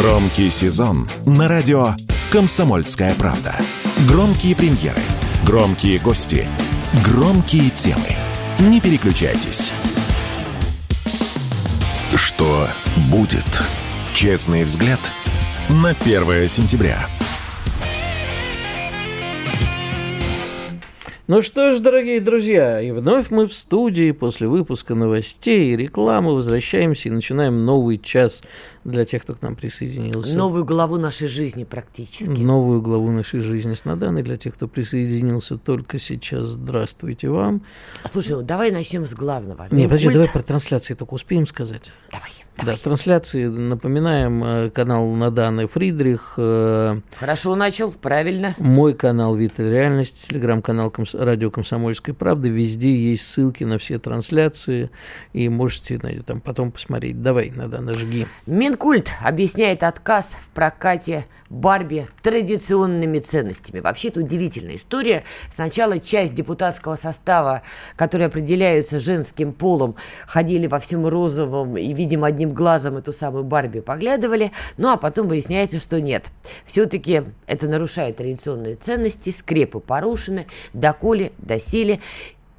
Громкий сезон на радио «Комсомольская правда». Громкие премьеры, громкие гости, громкие темы. Не переключайтесь. Что будет? Честный взгляд на 1 сентября. Ну что ж, дорогие друзья, и вновь мы в студии после выпуска новостей и рекламы возвращаемся и начинаем новый час для тех, кто к нам присоединился. Новую главу нашей жизни практически. Новую главу нашей жизни с Наданой. Для тех, кто присоединился только сейчас, здравствуйте вам. Слушай, ну давай начнем с главного. Не, подожди, давай про трансляции только успеем сказать. Давай. Да, трансляции, напоминаем, э, канал Наданы Фридрих. Э, Хорошо начал, правильно. Мой канал «Виталь Реальность», телеграм-канал Комс... «Радио Комсомольской правды». Везде есть ссылки на все трансляции, и можете там потом посмотреть. Давай, Надана, жги. Минкульт объясняет отказ в прокате Барби традиционными ценностями. Вообще это удивительная история. Сначала часть депутатского состава, которые определяются женским полом, ходили во всем розовом и, видимо, одним глазом эту самую Барби поглядывали. Ну, а потом выясняется, что нет. Все-таки это нарушает традиционные ценности, скрепы порушены, доколе, доселе.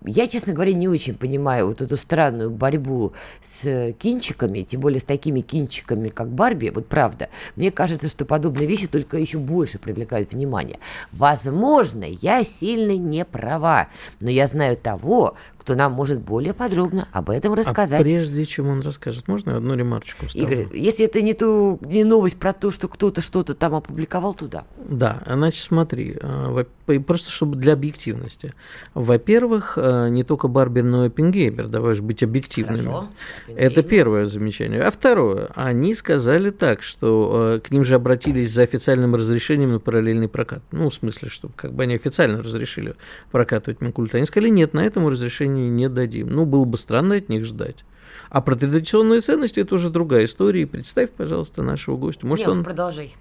Я, честно говоря, не очень понимаю вот эту странную борьбу с кинчиками, тем более с такими кинчиками, как Барби. Вот правда, мне кажется, что подобные вещи только еще больше привлекают внимание. Возможно, я сильно не права, но я знаю того, кто нам может более подробно об этом рассказать. А прежде чем он расскажет, можно одну ремарочку вставлю? Игорь, если это не, ту, не новость про то, что кто-то что-то там опубликовал туда. Да, значит, смотри, а, просто чтобы для объективности. Во-первых, а, не только Барби, но и Пингейбер, давай же быть объективными. Хорошо. Это первое замечание. А второе, они сказали так, что а, к ним же обратились за официальным разрешением на параллельный прокат. Ну, в смысле, что как бы они официально разрешили прокатывать Минкульт. Они сказали, нет, на этом разрешение разрешения не дадим. Ну, было бы странно от них ждать. А про традиционные ценности это уже другая история. представь, пожалуйста, нашего гостя. Может, Нет, он... продолжай.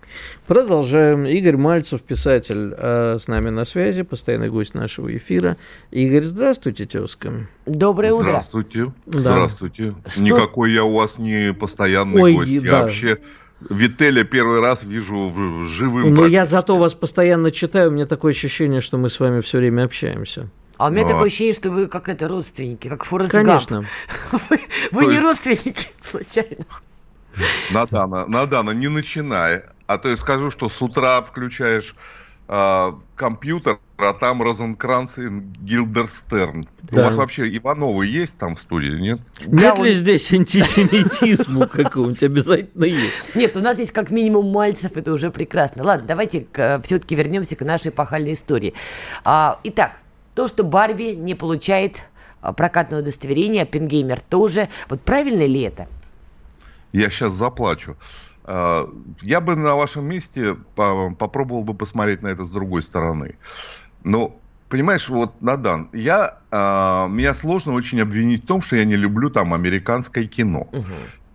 Продолжаем. Игорь Мальцев, писатель, э, с нами на связи, постоянный гость нашего эфира. Игорь, здравствуйте, тезка. Доброе утро. Здравствуйте. Да. Здравствуйте. Что? Никакой я у вас не постоянный Ой, гость. Да. Я вообще Вителя первый раз вижу живым. Но я зато вас постоянно читаю, у меня такое ощущение, что мы с вами все время общаемся. А у меня такое ощущение, что вы как это родственники, как Форест Конечно. Вы, вы не родственники, случайно. Надана, Надана, не начинай. А то я скажу, что с утра включаешь э, компьютер, а там Розенкранц и Гилдерстерн. Да. У вас вообще Ивановы есть там в студии, нет? Нет да, ли он... здесь антисемитизму какого-нибудь? Обязательно есть. Нет, у нас есть как минимум Мальцев, это уже прекрасно. Ладно, давайте все-таки вернемся к нашей пахальной истории. А, итак, то, что Барби не получает а, прокатное удостоверение, а Пингеймер тоже. Вот правильно ли это? Я сейчас заплачу. А, я бы на вашем месте попробовал бы посмотреть на это с другой стороны. Ну, понимаешь, вот, Надан, я, а, меня сложно очень обвинить в том, что я не люблю там американское кино. Угу.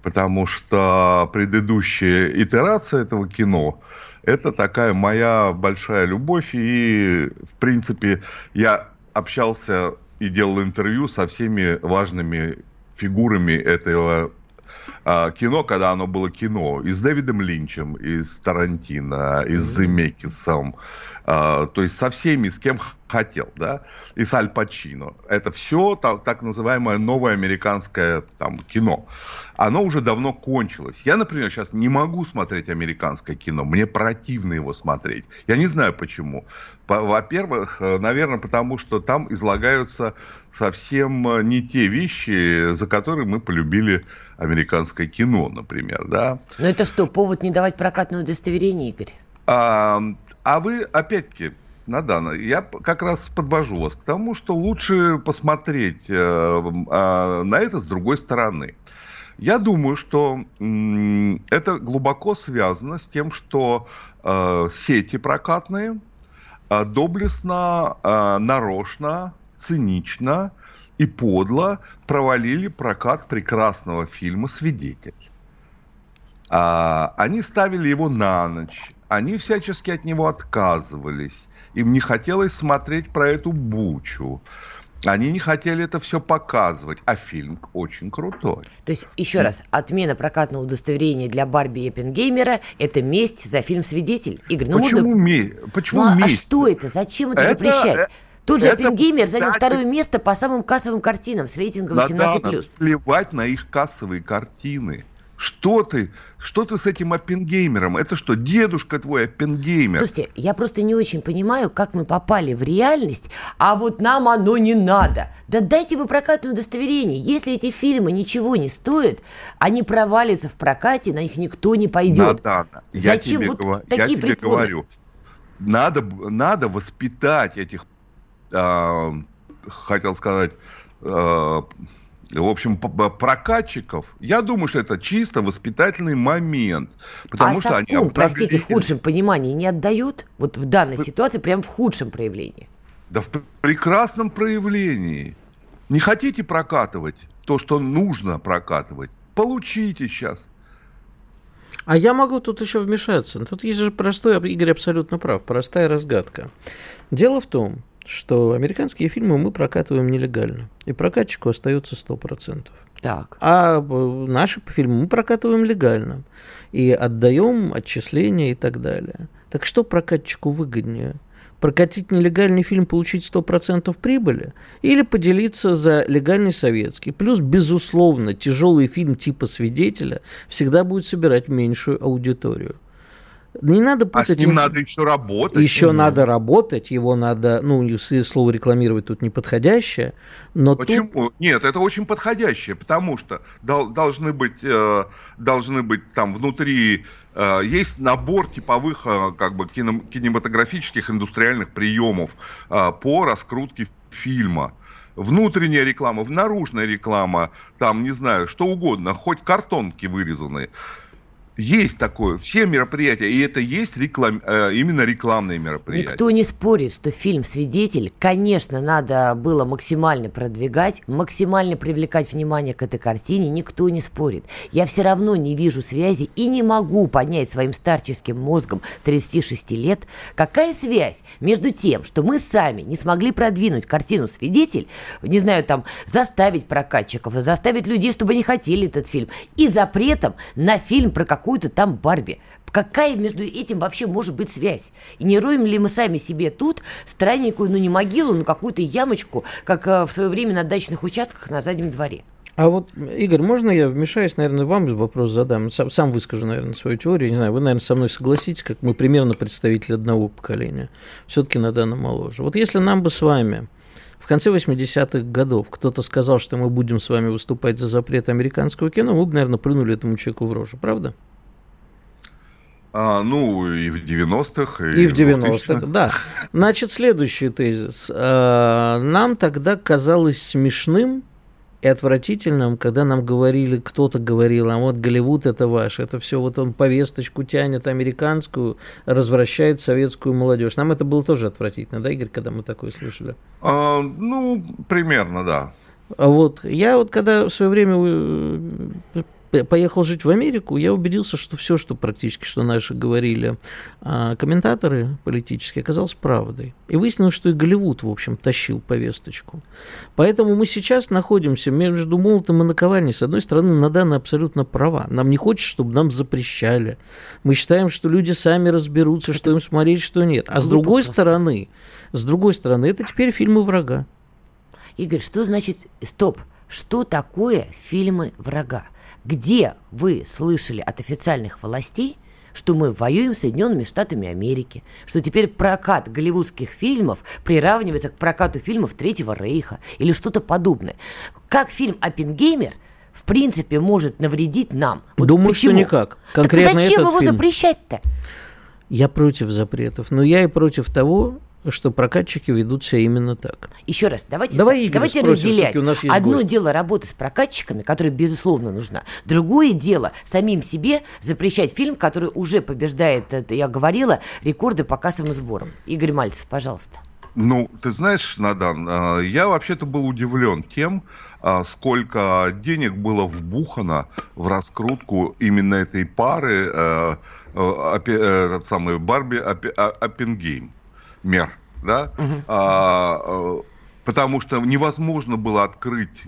Потому что предыдущая итерация этого кино, это такая моя большая любовь, и, в принципе, я общался и делал интервью со всеми важными фигурами этого а, кино, когда оно было кино, и с Дэвидом Линчем, и с Тарантино, и с Земекисом, а, то есть со всеми, с кем хотел, да, и с Аль Пачино. Это все так, так называемое новое американское там, кино. Оно уже давно кончилось. Я, например, сейчас не могу смотреть американское кино. Мне противно его смотреть. Я не знаю почему. Во-первых, э, наверное, потому что там излагаются совсем э, не те вещи, за которые мы полюбили американское кино, например, да. Но это что, повод не давать прокатное удостоверение, Игорь? А, а вы, опять-таки, Надана, я как раз подвожу вас к тому, что лучше посмотреть э, э, на это с другой стороны. Я думаю, что это глубоко связано с тем, что э, сети прокатные э, доблестно, э, нарочно, цинично и подло провалили прокат прекрасного фильма «Свидетель». А, они ставили его на ночь, они всячески от него отказывались. Им не хотелось смотреть про эту бучу. Они не хотели это все показывать, а фильм очень крутой. То есть, еще раз, отмена прокатного удостоверения для Барби и Эппенгеймера – это месть за фильм «Свидетель». Игорь, ну Почему, можно... ме... Почему ну, а месть? что это? Зачем это, Это- запрещать? Тот же Эппенгеймер занял кстати, второе место по самым кассовым картинам с рейтингом 18+. Надо плевать на их кассовые картины. Что ты, что ты с этим Оппенгеймером? Это что, дедушка твой Оппенгеймер? Слушайте, я просто не очень понимаю, как мы попали в реальность, а вот нам оно не надо. Да дайте вы прокатное удостоверение. Если эти фильмы ничего не стоят, они провалятся в прокате, на них никто не пойдет. Надана, я Зачем тебе, вот говорю, я такие тебе приколы? говорю, надо, надо воспитать этих, а, хотел сказать, а, в общем, прокатчиков. Я думаю, что это чисто воспитательный момент. Потому а что они совком, простите, в худшем понимании не отдают? Вот в данной Вы- ситуации прям в худшем проявлении. Да в прекрасном проявлении. Не хотите прокатывать то, что нужно прокатывать? Получите сейчас. А я могу тут еще вмешаться. Тут есть же простой, Игорь абсолютно прав, простая разгадка. Дело в том, что американские фильмы мы прокатываем нелегально, и прокатчику остается 100%. Так. А э, наши фильмы мы прокатываем легально и отдаем отчисления и так далее. Так что прокатчику выгоднее? Прокатить нелегальный фильм, получить 100% прибыли? Или поделиться за легальный советский? Плюс, безусловно, тяжелый фильм типа «Свидетеля» всегда будет собирать меньшую аудиторию. Не надо А путать... с ним ин- надо еще работать. Еще надо работать, его надо, ну, слово рекламировать тут неподходящее, но тут Почему? Нет, это очень подходящее, потому что дол- должны быть, э, должны быть там внутри э, есть набор типовых э, как бы кино- кинематографических индустриальных приемов э, по раскрутке фильма. Внутренняя реклама, наружная реклама, там, не знаю, что угодно, хоть картонки вырезанные. Есть такое, все мероприятия, и это есть реклам, э, именно рекламные мероприятия. Никто не спорит, что фильм «Свидетель», конечно, надо было максимально продвигать, максимально привлекать внимание к этой картине, никто не спорит. Я все равно не вижу связи и не могу понять своим старческим мозгом 36 лет, какая связь между тем, что мы сами не смогли продвинуть картину «Свидетель», не знаю, там, заставить прокатчиков, заставить людей, чтобы они хотели этот фильм, и запретом на фильм про какую-то там Барби. Какая между этим вообще может быть связь? И не роем ли мы сами себе тут странненькую, ну не могилу, но какую-то ямочку, как э, в свое время на дачных участках на заднем дворе? А вот, Игорь, можно я вмешаюсь, наверное, вам вопрос задам? Сам, сам выскажу, наверное, свою теорию. Не знаю, вы, наверное, со мной согласитесь, как мы примерно представители одного поколения. Все-таки на данном моложе. Вот если нам бы с вами в конце 80-х годов кто-то сказал, что мы будем с вами выступать за запрет американского кино, мы бы, наверное, плюнули этому человеку в рожу, правда? А, ну, и в 90-х, И в 90-х, да. Значит, следующий тезис. А, Нам тогда казалось смешным и отвратительным, когда нам говорили, кто-то говорил, а вот Голливуд это ваш, это все вот он повесточку тянет американскую, развращает советскую молодежь. Нам это было тоже отвратительно, да, Игорь, когда мы такое слышали? А, ну, примерно, да. А вот я вот когда в свое время э, поехал жить в Америку, я убедился, что все, что практически, что наши говорили а, комментаторы политические, оказалось правдой. И выяснилось, что и Голливуд, в общем, тащил повесточку. Поэтому мы сейчас находимся между молотом и наковальней. С одной стороны, Надана абсолютно права. Нам не хочется, чтобы нам запрещали. Мы считаем, что люди сами разберутся, что им смотреть, что нет. А с другой просто. стороны, с другой стороны, это теперь фильмы врага. Игорь, что значит... Стоп. Что такое фильмы врага? Где вы слышали от официальных властей, что мы воюем с Соединенными Штатами Америки, что теперь прокат голливудских фильмов приравнивается к прокату фильмов Третьего Рейха или что-то подобное. Как фильм «Оппенгеймер» в принципе может навредить нам? Думаю, что почему? никак. Конкретно так зачем этот его фильм. запрещать-то? Я против запретов, но я и против того, что прокатчики ведут себя именно так. Еще раз, давайте, Давай Игоря давайте спросим, разделять. у нас есть Одно гость. дело работа с прокатчиками, которая, безусловно, нужна. Другое дело самим себе запрещать фильм, который уже побеждает, это я говорила, рекорды по кассовым сборам. Игорь Мальцев, пожалуйста. Ну, ты знаешь, Надан, а, я вообще-то был удивлен тем, а, сколько денег было вбухано в раскрутку именно этой пары, э, э, э, этот самый Барби Оппе- Оппенгейм, мер, да? А, э, Потому что невозможно было открыть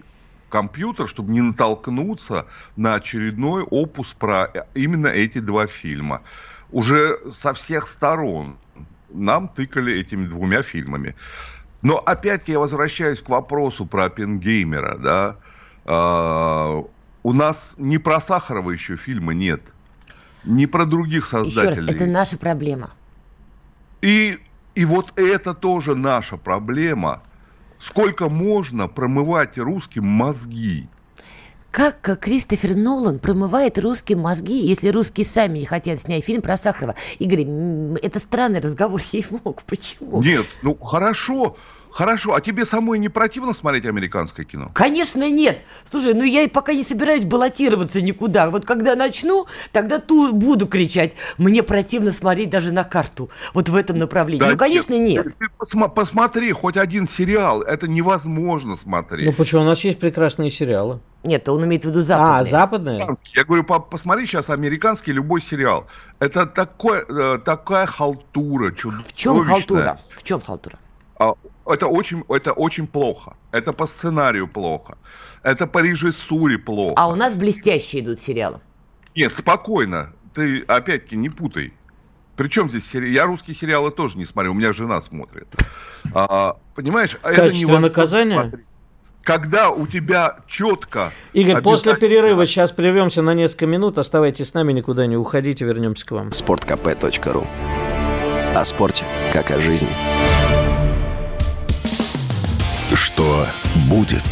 компьютер, чтобы не натолкнуться на очередной опус про именно эти два фильма. Уже со всех сторон нам тыкали этими двумя фильмами. Но опять я возвращаюсь к вопросу про Оппенгеймера, да. А, у нас не про Сахарова еще фильма нет, не про других создателей. Еще раз, это наша проблема. И, и вот это тоже наша проблема. Сколько можно промывать русским мозги? Как Кристофер Нолан промывает русские мозги, если русские сами не хотят снять фильм про Сахарова? Игорь, это странный разговор, я мог. Почему? Нет, ну хорошо. Хорошо, а тебе самой не противно смотреть американское кино? Конечно нет. Слушай, ну я и пока не собираюсь баллотироваться никуда. Вот когда начну, тогда ту буду кричать. Мне противно смотреть даже на карту. Вот в этом направлении. Да ну, конечно, нет. нет. Ты посма- посмотри хоть один сериал. Это невозможно смотреть. Ну почему? У нас есть прекрасные сериалы. Нет, он имеет в виду западные. А, западные? Я говорю, посмотри сейчас американский любой сериал. Это такой, э, такая халтура чудовищная. В чем халтура? В чем халтура? Это очень, это очень плохо. Это по сценарию плохо. Это по режиссуре плохо. А у нас блестящие идут сериалы. Нет, спокойно. Ты опять-таки не путай. Причем здесь сериалы? Я русские сериалы тоже не смотрю, у меня жена смотрит. А, понимаешь, в это не наказания? Смотреть. Когда у тебя четко... Игорь, после перерыва сейчас прервемся на несколько минут. Оставайтесь с нами, никуда не уходите, вернемся к вам. Спорткп.ру О спорте, как о жизни. Что будет?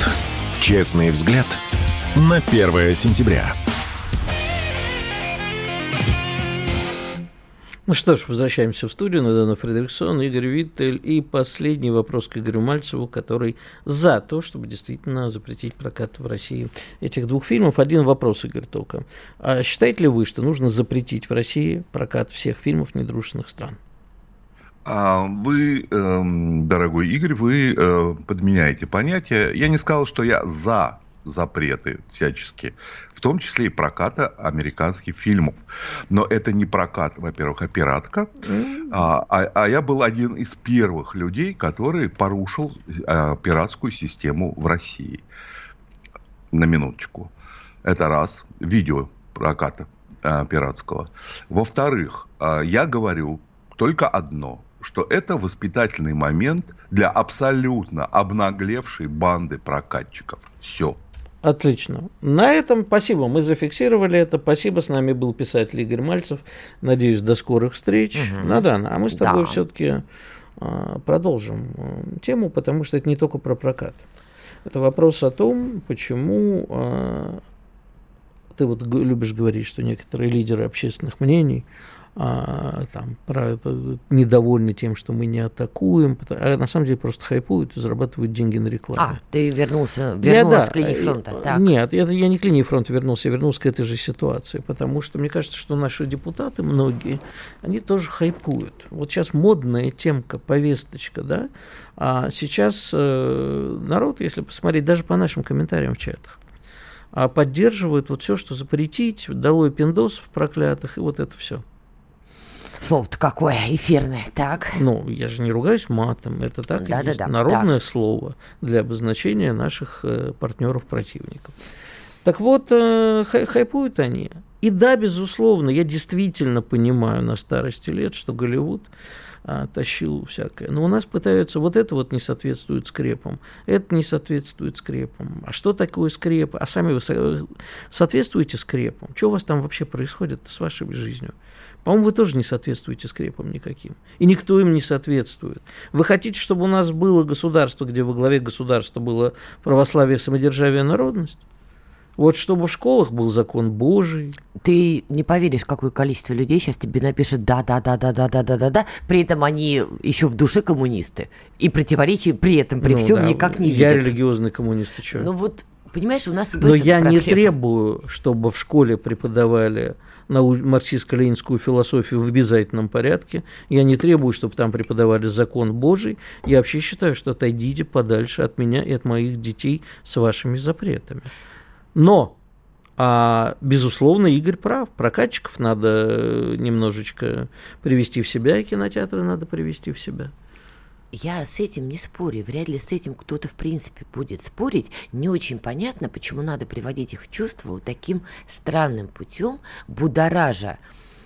Честный взгляд на 1 сентября. Ну что ж, возвращаемся в студию. Надана Фредериксон, Игорь Виттель. И последний вопрос к Игорю Мальцеву, который за то, чтобы действительно запретить прокат в России этих двух фильмов. Один вопрос, Игорь, только. А считаете ли вы, что нужно запретить в России прокат всех фильмов недружественных стран? А вы, эм, дорогой Игорь, вы э, подменяете понятие. Я не сказал, что я за запреты всячески, в том числе и проката американских фильмов. Но это не прокат, во-первых, а пиратка. А, а, а я был один из первых людей, который порушил а, пиратскую систему в России. На минуточку. Это раз. Видео проката а, пиратского. Во-вторых, а, я говорю только одно что это воспитательный момент для абсолютно обнаглевшей банды прокатчиков. Все. Отлично. На этом спасибо. Мы зафиксировали это. Спасибо. С нами был писатель Игорь Мальцев. Надеюсь, до скорых встреч. Угу. Надана, а мы с тобой да. все-таки а, продолжим а, тему, потому что это не только про прокат. Это вопрос о том, почему а, ты вот любишь говорить, что некоторые лидеры общественных мнений а, там, про, недовольны тем, что мы не атакуем, а на самом деле просто хайпуют и зарабатывают деньги на рекламе. А, ты вернулся, вернулся я, к линии фронта. Так. Нет, я, я не к линии фронта вернулся, я вернулся к этой же ситуации, потому что мне кажется, что наши депутаты, многие, они тоже хайпуют. Вот сейчас модная темка, повесточка, да, а сейчас э, народ, если посмотреть, даже по нашим комментариям в чатах, а поддерживают вот все, что запретить, долой пиндосов проклятых, и вот это все. Слово-то какое эфирное, так? Ну, я же не ругаюсь матом, это так да, и да, есть да, народное так. слово для обозначения наших э, партнеров-противников. Так вот, э, хай хайпуют они. И да, безусловно, я действительно понимаю на старости лет, что Голливуд а, тащил всякое. Но у нас пытаются, вот это вот не соответствует скрепам, это не соответствует скрепам. А что такое скрепы? А сами вы соответствуете скрепам? Что у вас там вообще происходит с вашей жизнью? По-моему, вы тоже не соответствуете скрепам никаким. И никто им не соответствует. Вы хотите, чтобы у нас было государство, где во главе государства было православие, самодержавие, народность? Вот чтобы в школах был закон Божий. Ты не поверишь, какое количество людей сейчас тебе напишет да, да, да, да, да, да, да, да, да. При этом они еще в душе коммунисты. И противоречий при этом, при ну, всем да. никак не я видят. Я религиозный коммунист, ты что? Ну вот, понимаешь, у нас... Но я проблема. не требую, чтобы в школе преподавали марксистско-ленинскую философию в обязательном порядке. Я не требую, чтобы там преподавали закон Божий. Я вообще считаю, что отойдите подальше от меня и от моих детей с вашими запретами. Но, а, безусловно, Игорь прав. Прокатчиков надо немножечко привести в себя, и кинотеатры надо привести в себя. Я с этим не спорю, вряд ли с этим кто-то в принципе будет спорить. Не очень понятно, почему надо приводить их в чувство вот таким странным путем, будоража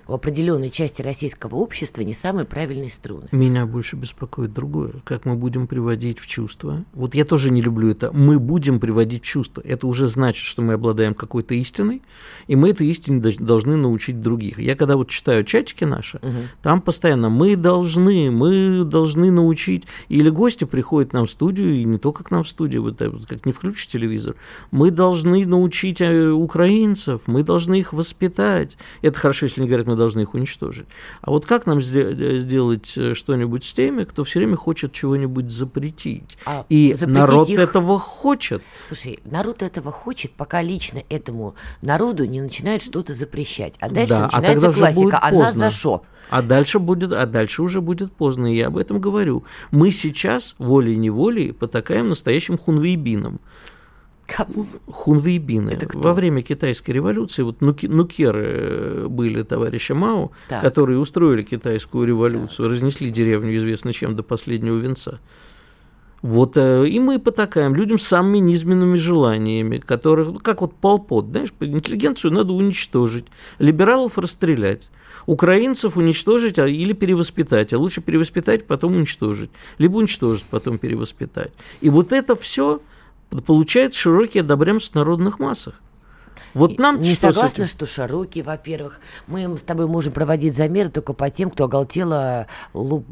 в определенной части российского общества не самые правильные струны. Меня больше беспокоит другое. Как мы будем приводить в чувство. Вот я тоже не люблю это. Мы будем приводить в чувство. Это уже значит, что мы обладаем какой-то истиной, и мы этой истине должны научить других. Я когда вот читаю чатики наши, угу. там постоянно мы должны, мы должны научить. Или гости приходят нам в студию, и не только к нам в студию, вот как не включишь телевизор. Мы должны научить э, украинцев, мы должны их воспитать. Это хорошо, если не говорят, мы должны их уничтожить. А вот как нам э, сделать э, что-нибудь с теми, кто все время хочет чего-нибудь запретить? А И народ их... этого хочет. Слушай, народ этого хочет, пока лично этому народу не начинает что-то запрещать. А дальше да, а начинается а классика. А нас за что? А дальше будет, а дальше уже будет поздно, и я об этом говорю. Мы сейчас волей-неволей потакаем настоящим хунвейбином. Кому? Хунвейбины. Во время китайской революции вот нуки, нукеры э, были товарища Мао, так. которые устроили китайскую революцию, так. разнесли деревню известно чем до последнего венца. Вот, э, и мы потакаем людям с самыми низменными желаниями, которых, ну, как вот Полпот, знаешь, интеллигенцию надо уничтожить, либералов расстрелять, украинцев уничтожить а, или перевоспитать, а лучше перевоспитать, потом уничтожить, либо уничтожить, потом перевоспитать. И вот это все получает широкий одобряемость в народных массах. Вот нам не что согласна, что широкий, во-первых. Мы с тобой можем проводить замеры только по тем, кто оголтело луп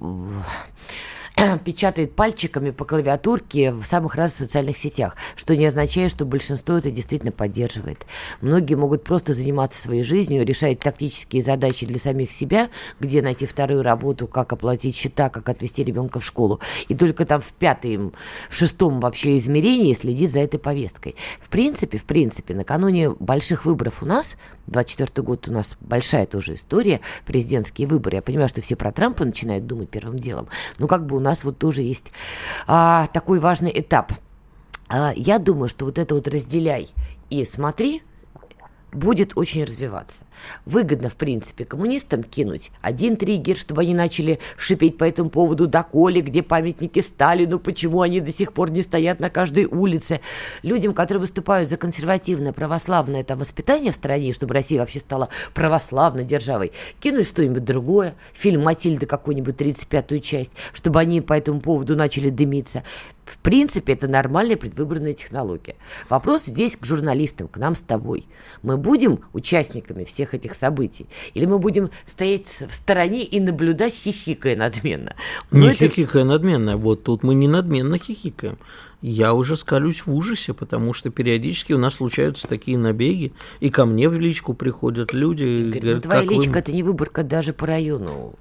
печатает пальчиками по клавиатурке в самых разных социальных сетях, что не означает, что большинство это действительно поддерживает. Многие могут просто заниматься своей жизнью, решать тактические задачи для самих себя, где найти вторую работу, как оплатить счета, как отвезти ребенка в школу. И только там в пятом, в шестом вообще измерении следить за этой повесткой. В принципе, в принципе, накануне больших выборов у нас, 24 год у нас большая тоже история, президентские выборы. Я понимаю, что все про Трампа начинают думать первым делом. Но как бы у нас вот тоже есть а, такой важный этап. А, я думаю, что вот это вот разделяй и смотри будет очень развиваться. Выгодно, в принципе, коммунистам кинуть один триггер, чтобы они начали шипеть по этому поводу доколе, где памятники Сталину, почему они до сих пор не стоят на каждой улице. Людям, которые выступают за консервативное православное там, воспитание в стране, чтобы Россия вообще стала православной державой, кинуть что-нибудь другое, фильм «Матильда» какую-нибудь 35-ю часть, чтобы они по этому поводу начали дымиться. В принципе, это нормальная предвыборная технология. Вопрос здесь к журналистам, к нам с тобой. Мы будем участниками всех всех этих событий? Или мы будем стоять в стороне и наблюдать, хихикая надменно? Но не это... хихикая надменно, вот тут мы не надменно хихикаем. Я уже скалюсь в ужасе, потому что периодически у нас случаются такие набеги, и ко мне в личку приходят люди. Игорь, говорят, ну, твоя личка вы... это не выборка даже по району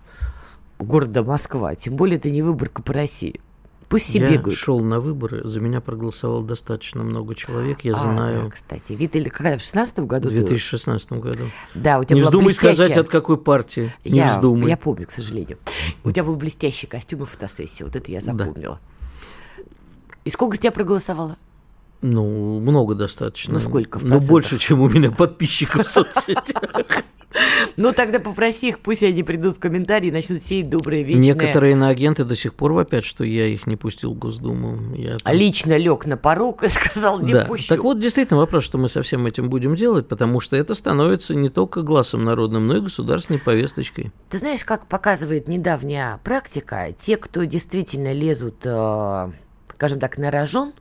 города Москва, тем более это не выборка по России. Пусть все я бегают. шел на выборы, за меня проголосовало достаточно много человек, я а, знаю. Да, кстати, Виталий, когда в 16 году? В 2016 ты... году. Да, у тебя Не вздумай блестящая... сказать, от какой партии. Не я, вздумай. Я помню, к сожалению. У тебя был блестящий костюм и фотосессия, вот это я запомнила. Да. И сколько тебя проголосовало? Ну, много достаточно. Ну, сколько? Ну, больше, чем у меня подписчиков в соцсетях. Ну, тогда попроси их, пусть они придут в комментарии и начнут сеять добрые вечные... Некоторые иноагенты до сих пор вопят, что я их не пустил в Госдуму. Я там... Лично лег на порог и сказал, не да. пущу. Так вот, действительно, вопрос, что мы со всем этим будем делать, потому что это становится не только глазом народным, но и государственной повесточкой. Ты знаешь, как показывает недавняя практика, те, кто действительно лезут, э, скажем так, на рожон,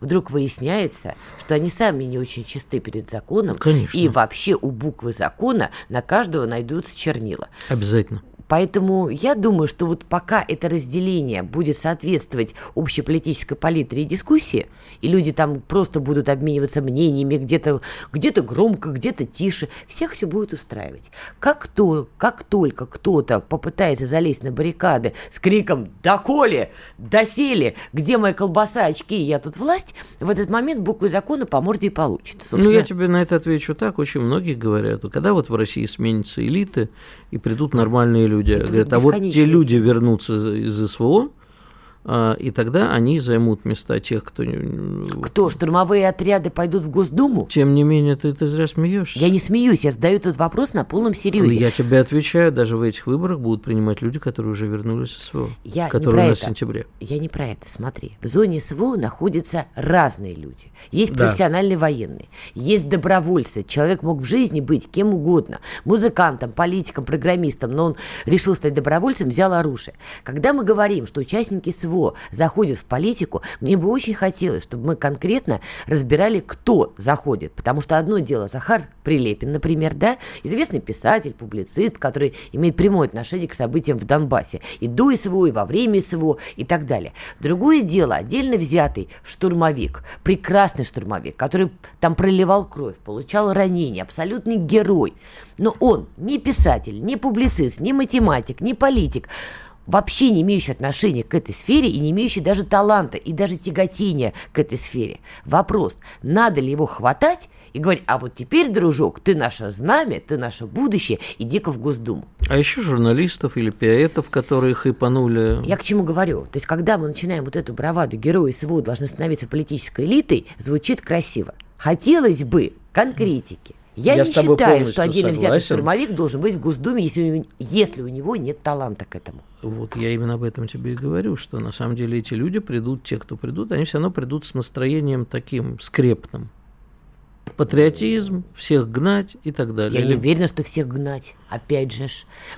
вдруг выясняется, что они сами не очень чисты перед законом. Конечно. И вообще у буквы закона на каждого найдутся чернила. Обязательно. Поэтому я думаю, что вот пока это разделение будет соответствовать общеполитической палитре и дискуссии, и люди там просто будут обмениваться мнениями где-то где громко, где-то тише, всех все будет устраивать. Как, то, как только кто-то попытается залезть на баррикады с криком «Доколе! Досели! Где моя колбаса, очки, я тут власть?», в этот момент буквы закона по морде и получит. Собственно... Ну, я тебе на это отвечу так. Очень многие говорят, когда вот в России сменятся элиты и придут нормальные люди. Это Говорят, а вот те люди вернутся из СВО, и тогда они займут места тех, кто... Кто? Штурмовые отряды пойдут в Госдуму? Тем не менее, ты, ты зря смеешься. Я не смеюсь, я задаю этот вопрос на полном серьезе. Я тебе отвечаю, даже в этих выборах будут принимать люди, которые уже вернулись из СВО, я которые у нас это. в сентябре. Я не про это, смотри. В зоне СВО находятся разные люди. Есть да. профессиональные военные, есть добровольцы. Человек мог в жизни быть кем угодно. Музыкантом, политиком, программистом, но он решил стать добровольцем, взял оружие. Когда мы говорим, что участники СВО СВО заходит в политику, мне бы очень хотелось, чтобы мы конкретно разбирали, кто заходит. Потому что одно дело Захар Прилепин, например, да, известный писатель, публицист, который имеет прямое отношение к событиям в Донбассе. И до СВО, и во время СВО, и так далее. Другое дело, отдельно взятый штурмовик, прекрасный штурмовик, который там проливал кровь, получал ранения, абсолютный герой. Но он не писатель, не публицист, не математик, не политик вообще не имеющий отношения к этой сфере и не имеющий даже таланта и даже тяготения к этой сфере. Вопрос, надо ли его хватать и говорить, а вот теперь, дружок, ты наше знамя, ты наше будущее, иди-ка в Госдуму. А еще журналистов или поэтов, которые хайпанули. Я к чему говорю? То есть, когда мы начинаем вот эту браваду герои СВО должны становиться политической элитой, звучит красиво. Хотелось бы конкретики. Я, Я не считаю, что отдельно согласен. взятый штурмовик должен быть в Госдуме, если, если у него нет таланта к этому. Вот я именно об этом тебе и говорю, что на самом деле эти люди придут, те, кто придут, они все равно придут с настроением таким скрепным патриотизм, всех гнать и так далее. Я не уверена, что всех гнать. Опять же,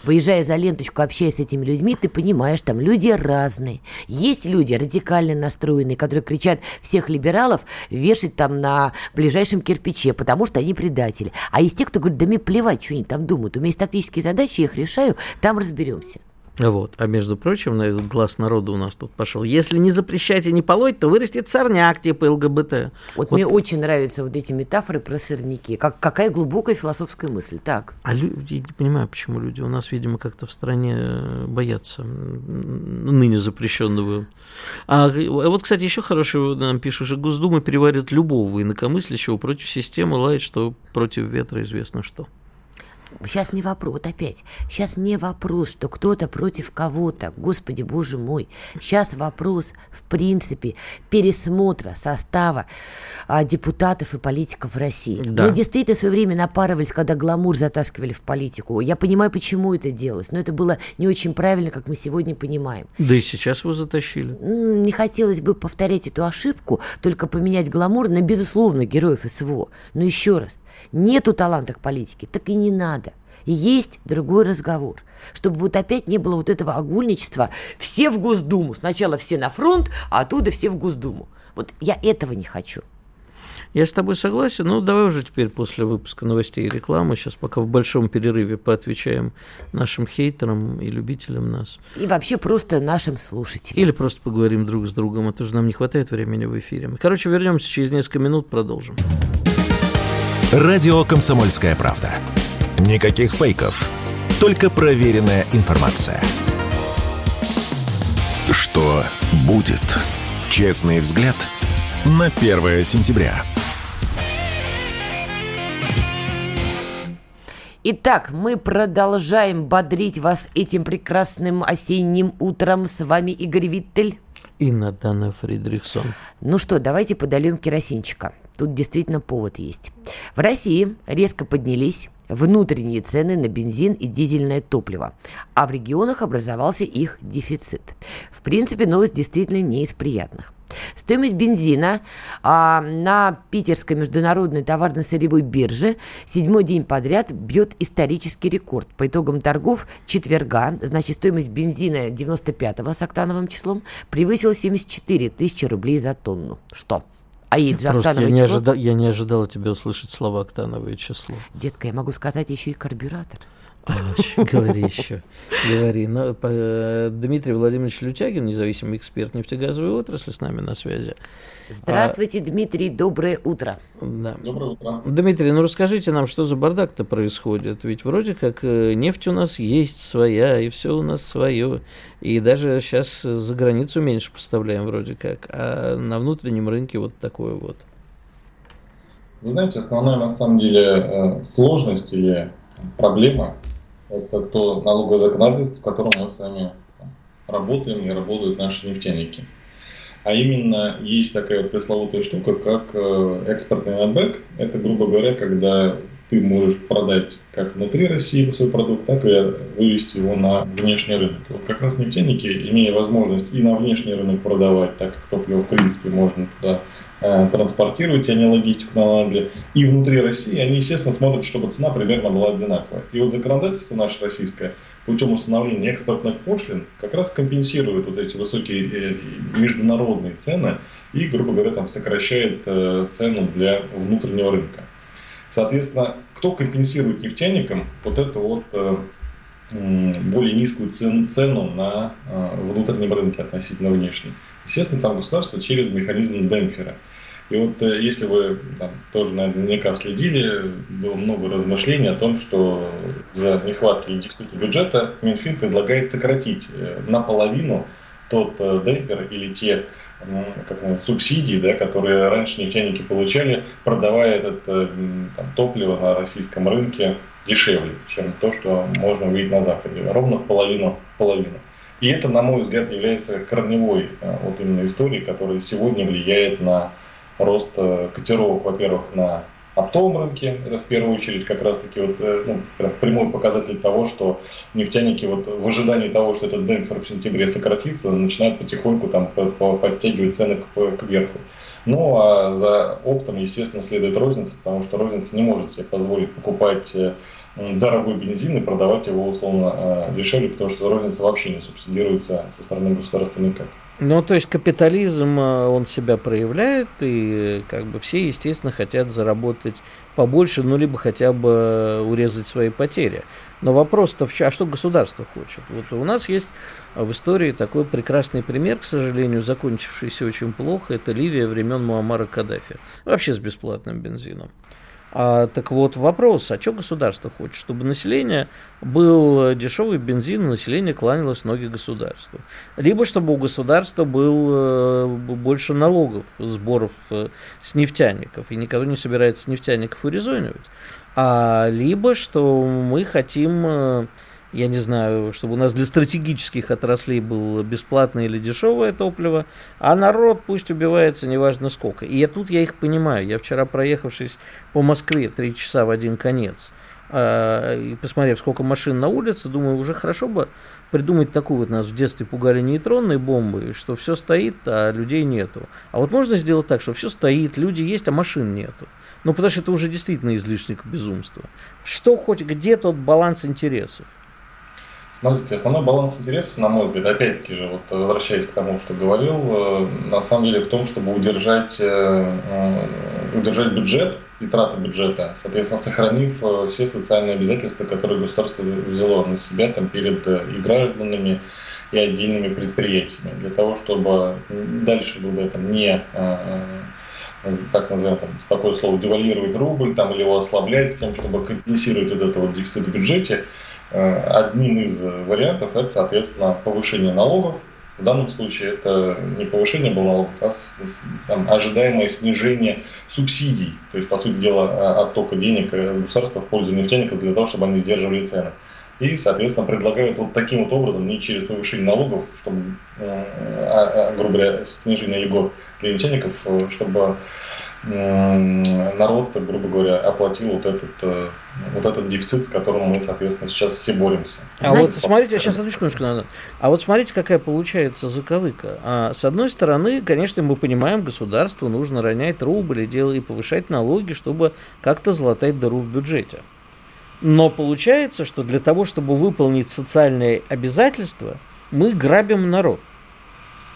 выезжая за ленточку, общаясь с этими людьми, ты понимаешь, там люди разные. Есть люди радикально настроенные, которые кричат всех либералов вешать там на ближайшем кирпиче, потому что они предатели. А есть те, кто говорит, да мне плевать, что они там думают. У меня есть тактические задачи, я их решаю, там разберемся. Вот. А между прочим, на этот глаз народа у нас тут пошел. Если не запрещать и не полоть, то вырастет сорняк типа ЛГБТ. Вот, вот мне очень нравятся вот эти метафоры про сорняки. Как, какая глубокая философская мысль. Так. А лю... я не понимаю, почему люди у нас, видимо, как-то в стране боятся ныне запрещенного. А вот, кстати, еще хорошо нам пишут, что Госдума переварит любого инакомыслящего против системы, лает, что против ветра известно что. Сейчас не вопрос, вот опять, сейчас не вопрос, что кто-то против кого-то, господи, боже мой. Сейчас вопрос, в принципе, пересмотра состава а, депутатов и политиков в России. Да. Мы действительно в свое время напарывались, когда гламур затаскивали в политику. Я понимаю, почему это делалось, но это было не очень правильно, как мы сегодня понимаем. Да и сейчас его затащили. Не хотелось бы повторять эту ошибку, только поменять гламур на, безусловно, героев СВО. Но еще раз, нету таланта к политике, так и не надо. Есть другой разговор. Чтобы вот опять не было вот этого огульничества. Все в Госдуму. Сначала все на фронт, а оттуда все в Госдуму. Вот я этого не хочу. Я с тобой согласен. Ну, давай уже теперь после выпуска новостей и рекламы, сейчас пока в большом перерыве поотвечаем нашим хейтерам и любителям нас. И вообще просто нашим слушателям. Или просто поговорим друг с другом, а то же нам не хватает времени в эфире. Короче, вернемся через несколько минут, продолжим. Радио «Комсомольская правда». Никаких фейков, только проверенная информация. Что будет? Честный взгляд на 1 сентября. Итак, мы продолжаем бодрить вас этим прекрасным осенним утром. С вами Игорь Виттель. И Натана Фридрихсон. Ну что, давайте подольем керосинчика. Тут действительно повод есть. В России резко поднялись внутренние цены на бензин и дизельное топливо, а в регионах образовался их дефицит. В принципе, новость действительно не из приятных. Стоимость бензина а, на Питерской международной товарно-сырьевой бирже седьмой день подряд бьет исторический рекорд. По итогам торгов четверга, значит, стоимость бензина 95-го с октановым числом превысила 74 тысячи рублей за тонну. Что? А есть же октановое я не, число. ожида... я не ожидал тебя услышать слова октановое число. Детка, я могу сказать еще и карбюратор. А, говори еще, говори. Но, по, Дмитрий Владимирович Лютягин, независимый эксперт нефтегазовой отрасли, с нами на связи. Здравствуйте, а, Дмитрий, доброе утро. Да. Доброе утро. Дмитрий, ну расскажите нам, что за бардак-то происходит? Ведь вроде как нефть у нас есть своя, и все у нас свое. И даже сейчас за границу меньше поставляем вроде как, а на внутреннем рынке вот такое вот. Вы знаете, основная на самом деле сложность или проблема это то налоговое законодательство, в котором мы с вами работаем и работают наши нефтяники. А именно есть такая вот пресловутая штука, как э, экспортный нетбэк. Это, грубо говоря, когда ты можешь продать как внутри России свой продукт, так и вывести его на внешний рынок. Вот как раз нефтяники, имея возможность и на внешний рынок продавать, так как топливо в принципе можно туда э, транспортировать, а не логистику наладили, и внутри России, они, естественно, смотрят, чтобы цена примерно была одинаковая. И вот законодательство наше российское – путем установления экспортных пошлин как раз компенсирует вот эти высокие э, международные цены и, грубо говоря, там сокращает э, цену для внутреннего рынка. Соответственно, кто компенсирует нефтяникам вот эту вот э, более низкую цену на внутреннем рынке относительно внешней? Естественно, там государство через механизм демпфера – и вот э, если вы там, тоже наверняка следили, было много размышлений о том, что за нехватки и дефицита бюджета Минфин предлагает сократить э, наполовину тот э, демпер или те как субсидии, да, которые раньше нефтяники получали, продавая это там, топливо на российском рынке дешевле, чем то, что можно увидеть на Западе. Ровно в половину. В половину. И это, на мой взгляд, является корневой вот именно историей, которая сегодня влияет на рост э, котировок, во-первых, на оптовом рынке, это в первую очередь как раз-таки вот, э, ну, прямой показатель того, что нефтяники вот в ожидании того, что этот демпфер в сентябре сократится, начинают потихоньку там подтягивать цены к, к верху. Ну а за оптом, естественно, следует розница, потому что розница не может себе позволить покупать э, дорогой бензин и продавать его условно дешевле, потому что розница вообще не субсидируется со стороны государства никак. Ну, то есть капитализм, э, он себя проявляет, и как бы все, естественно, хотят заработать побольше, ну, либо хотя бы урезать свои потери. Но вопрос-то, а что государство хочет? Вот у нас есть в истории такой прекрасный пример, к сожалению, закончившийся очень плохо, это Ливия времен Муаммара Каддафи. Вообще с бесплатным бензином. А, так вот, вопрос, а что государство хочет? Чтобы население был дешевый бензин, население кланялось ноги государству. Либо чтобы у государства был э, больше налогов, сборов э, с нефтяников, и никого не собирается нефтяников урезонивать. А либо что мы хотим э, я не знаю, чтобы у нас для стратегических отраслей было бесплатное или дешевое топливо, а народ пусть убивается неважно сколько. И я тут я их понимаю. Я вчера, проехавшись по Москве три часа в один конец, э, и посмотрев, сколько машин на улице, думаю, уже хорошо бы придумать такую вот нас в детстве пугали нейтронной бомбы, что все стоит, а людей нету. А вот можно сделать так, что все стоит, люди есть, а машин нету. Ну, потому что это уже действительно излишник безумства. Что хоть, где тот баланс интересов? Смотрите, основной баланс интересов, на мой взгляд, опять-таки же, вот возвращаясь к тому, что говорил, э, на самом деле в том, чтобы удержать, э, э, удержать бюджет и траты бюджета, соответственно, сохранив все социальные обязательства, которые государство взяло на себя там, перед и гражданами, и отдельными предприятиями, для того, чтобы дальше было там, не так назовем, там, такое слово, девальвировать рубль там, или его ослаблять с тем, чтобы компенсировать вот этот вот дефицит в бюджете, одним из вариантов это, соответственно, повышение налогов. В данном случае это не повышение было налогов, а там, ожидаемое снижение субсидий, то есть, по сути дела, оттока денег государства в пользу нефтяников для того, чтобы они сдерживали цены. И, соответственно, предлагают вот таким вот образом, не через повышение налогов, чтобы, э, а, а, грубо говоря, снижение льгот для нефтяников, э, чтобы народ, грубо говоря, оплатил вот этот, э, вот этот дефицит, с которым мы, соответственно, сейчас все боремся. А Знаете, вот смотрите, сейчас одну секундочку надо. А вот смотрите, какая получается заковыка. А, с одной стороны, конечно, мы понимаем, государству нужно ронять рубль и, делать, и повышать налоги, чтобы как-то золотать дыру в бюджете. Но получается, что для того, чтобы выполнить социальные обязательства, мы грабим народ.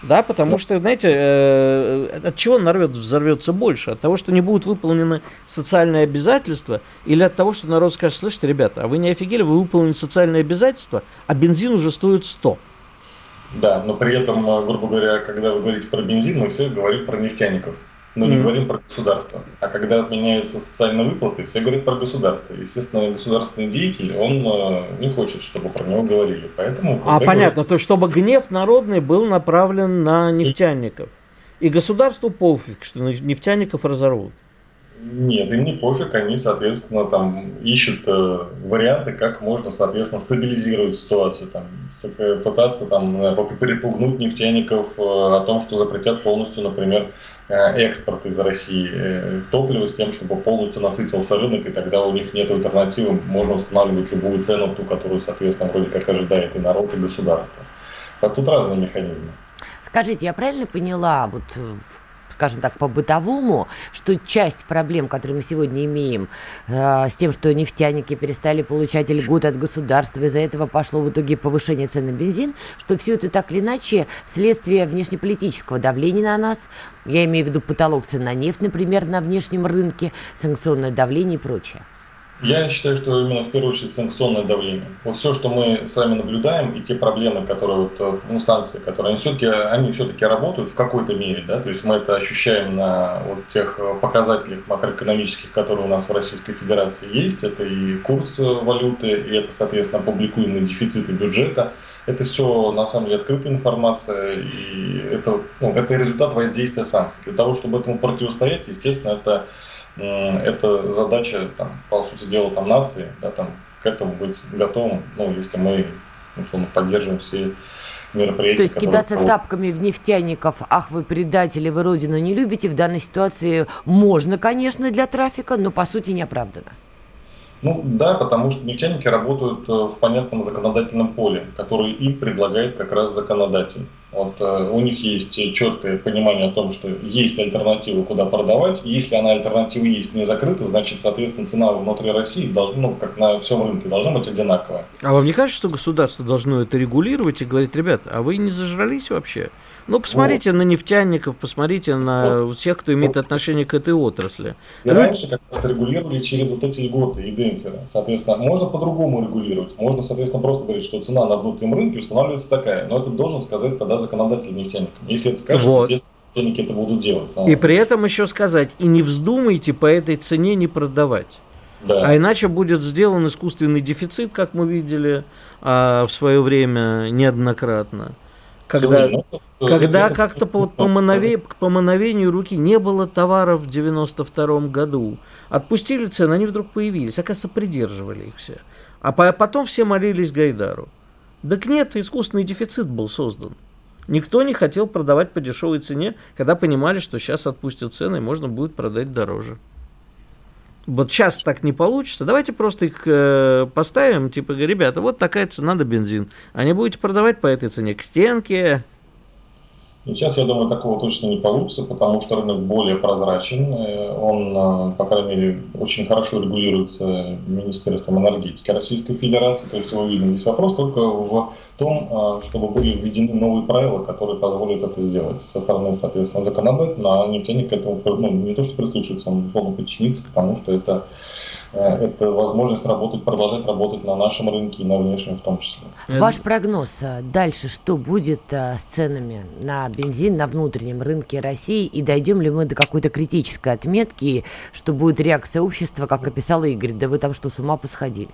Да, потому что, знаете, э, от чего народ взорвется больше? От того, что не будут выполнены социальные обязательства, или от того, что народ скажет, слышите, ребята, а вы не офигели, вы выполнили социальные обязательства, а бензин уже стоит 100. Да, но при этом, э, грубо говоря, когда вы говорите про бензин, мы все говорим про нефтяников но не mm. говорим про государство. А когда отменяются социальные выплаты, все говорят про государство. Естественно, государственный деятель, он э, не хочет, чтобы про него говорили. Поэтому а понятно, говорят... то чтобы гнев народный был направлен на нефтяников. И государству пофиг, что нефтяников разорвут. Нет, им не пофиг, они, соответственно, там ищут э, варианты, как можно, соответственно, стабилизировать ситуацию, там, пытаться там перепугнуть нефтяников э, о том, что запретят полностью, например, э, экспорт из России э, топлива с тем, чтобы полностью насытился рынок, и тогда у них нет альтернативы, можно устанавливать любую цену, ту, которую, соответственно, вроде как ожидает и народ, и государство. Так тут разные механизмы. Скажите, я правильно поняла, вот скажем так, по-бытовому, что часть проблем, которые мы сегодня имеем э, с тем, что нефтяники перестали получать льготы от государства, из-за этого пошло в итоге повышение цен на бензин, что все это так или иначе следствие внешнеполитического давления на нас, я имею в виду потолок цен на нефть, например, на внешнем рынке, санкционное давление и прочее. Я считаю, что именно в первую очередь санкционное давление. Вот все, что мы с вами наблюдаем, и те проблемы, которые, вот, э, ну, санкции, которые, они все-таки, они все-таки работают в какой-то мере, да, то есть мы это ощущаем на вот тех э, показателях макроэкономических, которые у нас в Российской Федерации есть, это и курс э, валюты, и это, соответственно, публикуемые дефициты бюджета, это все, на самом деле, открытая информация, и это, ну, это результат воздействия санкций. Для того, чтобы этому противостоять, естественно, это это задача, там, по сути дела, там, нации, да, там, к этому быть готовым, ну, если мы условно, поддерживаем все мероприятия. То есть кидаться проводят. тапками в нефтяников, ах, вы предатели, вы родину не любите, в данной ситуации можно, конечно, для трафика, но по сути неоправданно. Ну да, потому что нефтяники работают э, в понятном законодательном поле, который им предлагает как раз законодатель. Вот, э, у них есть четкое понимание о том, что есть альтернатива, куда продавать. Если она альтернатива есть, не закрыта, значит, соответственно, цена внутри России должна, ну, как на всем рынке, должна быть одинаковая. А вам не кажется, что государство должно это регулировать и говорить, ребят, а вы не зажрались вообще? Ну, посмотрите вот. на нефтяников, посмотрите на вот. тех, кто имеет вот. отношение к этой отрасли. И Люди... раньше как раз регулировали через вот эти льготы и демпферы. Соответственно, можно по-другому регулировать. Можно, соответственно, просто говорить, что цена на внутреннем рынке устанавливается такая. Но это должен сказать тогда законодатель нефтяникам. Если это скажет, вот. естественно, нефтяники это будут делать. Но... И при этом еще сказать, и не вздумайте по этой цене не продавать. Да. А иначе будет сделан искусственный дефицит, как мы видели а, в свое время неоднократно. Когда, когда как-то по, по, манове, по мановению руки не было товаров в 92 году. Отпустили цены, они вдруг появились. Оказывается, придерживали их все. А потом все молились Гайдару. Так нет, искусственный дефицит был создан. Никто не хотел продавать по дешевой цене, когда понимали, что сейчас отпустят цены и можно будет продать дороже вот сейчас так не получится, давайте просто их э, поставим, типа, ребята, вот такая цена на бензин. А не будете продавать по этой цене к стенке, Сейчас, я думаю, такого точно не получится, потому что рынок более прозрачен. Э, он, э, по крайней мере, очень хорошо регулируется Министерством энергетики Российской Федерации. То есть его видно здесь вопрос только в том, э, чтобы были введены новые правила, которые позволят это сделать со стороны, соответственно, законодательно, а нефтяник к этому ну, не то что прислушивается, он условно подчинится, потому что это это возможность работать, продолжать работать на нашем рынке и на внешнем в том числе. Ваш прогноз э, дальше, что будет э, с ценами на бензин на внутреннем рынке России и дойдем ли мы до какой-то критической отметки, что будет реакция общества, как описал Игорь, да вы там что, с ума посходили?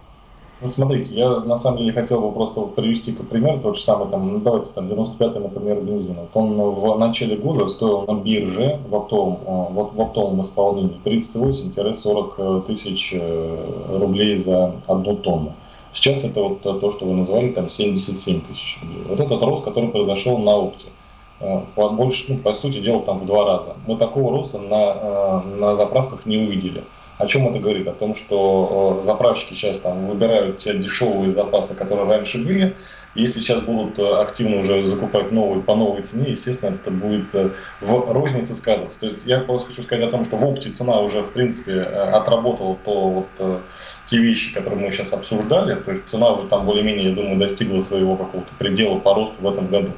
Ну, смотрите, я на самом деле хотел бы просто привести как пример тот же самый, там, ну, давайте, там, 95-й, например, бензин. Вот он в начале года стоил на бирже в оптовом, э, в, в оптовом исполнении 38-40 э, тысяч э, рублей за одну тонну. Сейчас это вот то, что вы назвали, там, 77 тысяч рублей. Вот этот рост, который произошел на опте. Больше, ну, по сути дела, там в два раза. Мы такого роста на, на заправках не увидели. О чем это говорит? О том, что э, заправщики сейчас там выбирают те дешевые запасы, которые раньше были. Если сейчас будут э, активно уже закупать новые по новой цене, естественно, это будет э, в рознице сказываться. То есть я просто хочу сказать о том, что в опте цена уже, в принципе, отработала то вот те вещи, которые мы сейчас обсуждали. То есть цена уже там более-менее, я думаю, достигла своего какого-то предела по росту в этом году.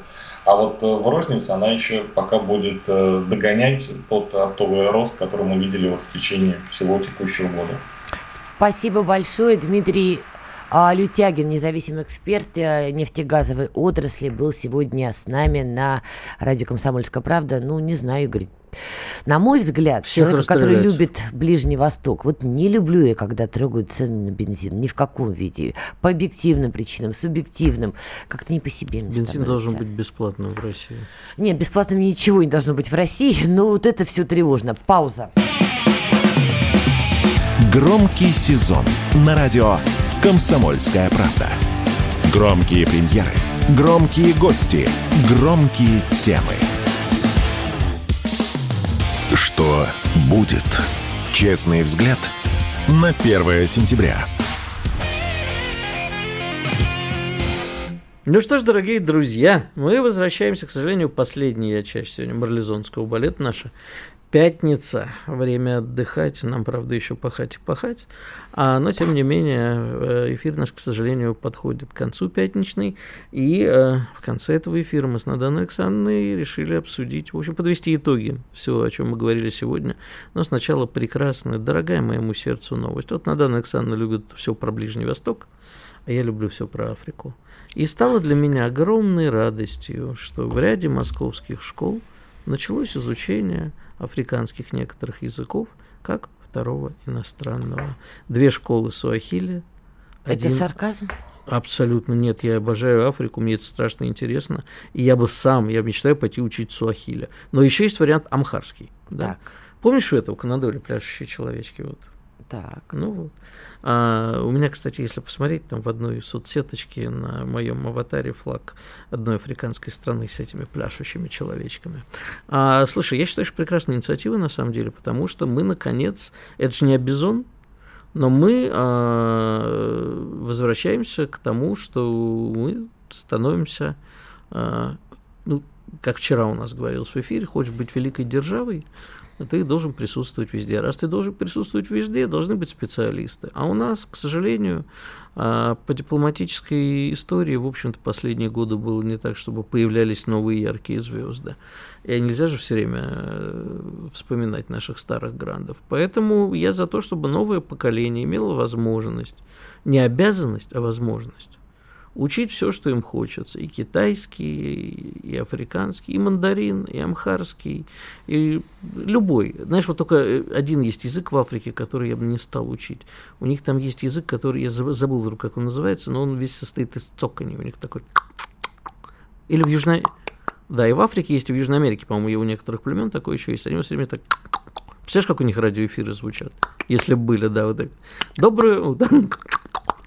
А вот э, в рознице она еще пока будет э, догонять тот оптовый рост, который мы видели вот в течение всего текущего года. Спасибо большое, Дмитрий а Лютягин, независимый эксперт э, нефтегазовой отрасли, был сегодня с нами на радио «Комсомольская правда». Ну, не знаю, Игорь, на мой взгляд, Всех человек, который любит Ближний Восток, вот не люблю я, когда трогают цены на бензин, ни в каком виде, по объективным причинам, субъективным, как-то не по себе мне Бензин становится. должен быть бесплатным в России. Нет, бесплатным ничего не должно быть в России, но вот это все тревожно. Пауза. Громкий сезон на радио «Комсомольская правда». Громкие премьеры, громкие гости, громкие темы. Что будет? Честный взгляд на 1 сентября. Ну что ж, дорогие друзья, мы возвращаемся, к сожалению, последняя часть сегодня марлезонского балета наша. Пятница, время отдыхать, нам, правда, еще пахать и пахать, а, но, тем не менее, э, эфир наш, к сожалению, подходит к концу пятничный, и э, в конце этого эфира мы с Наданой Александровной решили обсудить, в общем, подвести итоги всего, о чем мы говорили сегодня, но сначала прекрасная, дорогая моему сердцу новость. Вот Надана Александровна любит все про Ближний Восток, а я люблю все про Африку. И стало для меня огромной радостью, что в ряде московских школ началось изучение африканских некоторых языков как второго иностранного. Две школы Суахили. Это сарказм? Абсолютно нет, я обожаю Африку, мне это страшно интересно, и я бы сам, я мечтаю пойти учить суахиля. Но еще есть вариант амхарский. Да? Так. Помнишь у этого Канадоле пляшущие человечки? Вот. Так. Ну вот. А, у меня, кстати, если посмотреть, там в одной соцсеточке на моем аватаре флаг одной африканской страны с этими пляшущими человечками. А, слушай, я считаю, что прекрасная инициатива на самом деле, потому что мы, наконец, это же не Абизон, но мы а, возвращаемся к тому, что мы становимся, а, ну, как вчера у нас говорилось в эфире, хочешь быть великой державой, ты должен присутствовать везде. Раз ты должен присутствовать везде, должны быть специалисты. А у нас, к сожалению, а, по дипломатической истории, в общем-то, последние годы было не так, чтобы появлялись новые яркие звезды. И нельзя же все время э, вспоминать наших старых грандов. Поэтому я за то, чтобы новое поколение имело возможность, не обязанность, а возможность учить все, что им хочется. И китайский, и африканский, и мандарин, и амхарский, и любой. Знаешь, вот только один есть язык в Африке, который я бы не стал учить. У них там есть язык, который, я забыл вдруг, как он называется, но он весь состоит из цокания. У них такой... Или в Южной... Да, и в Африке есть, и в Южной Америке, по-моему, у некоторых племен такое еще есть. Они все время так... Представляешь, как у них радиоэфиры звучат? Если были, да, вот так. Доброе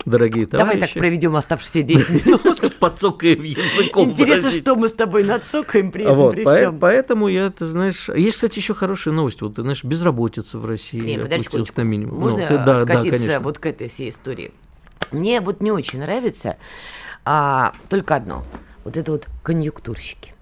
дорогие товарищи. Давай так проведем оставшиеся 10 минут. Подсокаем языком. Интересно, что мы с тобой надсокаем при этом, при всем. Поэтому я, ты знаешь... Есть, кстати, еще хорошая новость. Вот, ты знаешь, безработица в России опустилась на минимум. Можно ну, да, откатиться вот к этой всей истории? Мне вот не очень нравится а, только одно. Вот это вот конъюнктурщики.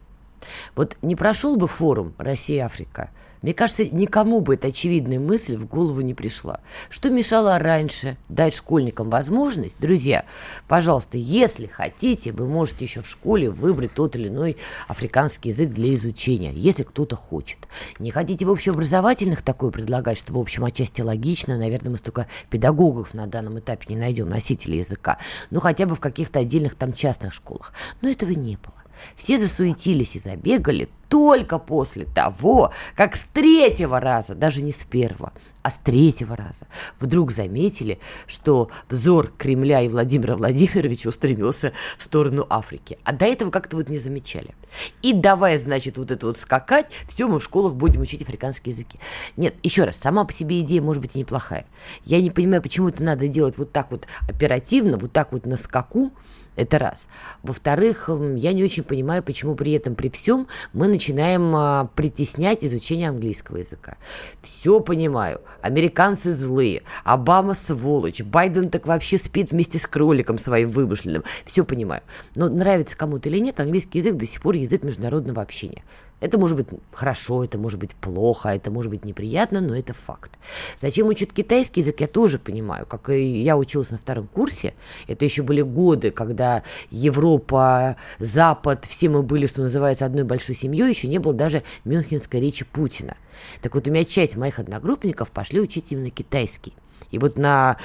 Вот не прошел бы форум Россия-Африка – мне кажется, никому бы эта очевидная мысль в голову не пришла. Что мешало раньше дать школьникам возможность? Друзья, пожалуйста, если хотите, вы можете еще в школе выбрать тот или иной африканский язык для изучения, если кто-то хочет. Не хотите в общеобразовательных такое предлагать, что в общем отчасти логично, наверное, мы столько педагогов на данном этапе не найдем, носителей языка, ну хотя бы в каких-то отдельных там частных школах. Но этого не было. Все засуетились и забегали только после того, как с третьего раза, даже не с первого, а с третьего раза, вдруг заметили, что взор Кремля и Владимира Владимировича устремился в сторону Африки. А до этого как-то вот не замечали. И давай, значит, вот это вот скакать, все, мы в школах будем учить африканские языки. Нет, еще раз, сама по себе идея может быть и неплохая. Я не понимаю, почему это надо делать вот так вот оперативно, вот так вот на скаку, это раз. Во-вторых, я не очень понимаю, почему при этом, при всем, мы начинаем а, притеснять изучение английского языка. Все понимаю. Американцы злые. Обама сволочь. Байден так вообще спит вместе с кроликом своим вымышленным. Все понимаю. Но нравится кому-то или нет, английский язык до сих пор язык международного общения. Это может быть хорошо, это может быть плохо, это может быть неприятно, но это факт. Зачем учат китайский язык, я тоже понимаю. Как и я училась на втором курсе, это еще были годы, когда Европа, Запад, все мы были, что называется, одной большой семьей, еще не было даже мюнхенской речи Путина. Так вот, у меня часть моих одногруппников пошли учить именно китайский. И вот на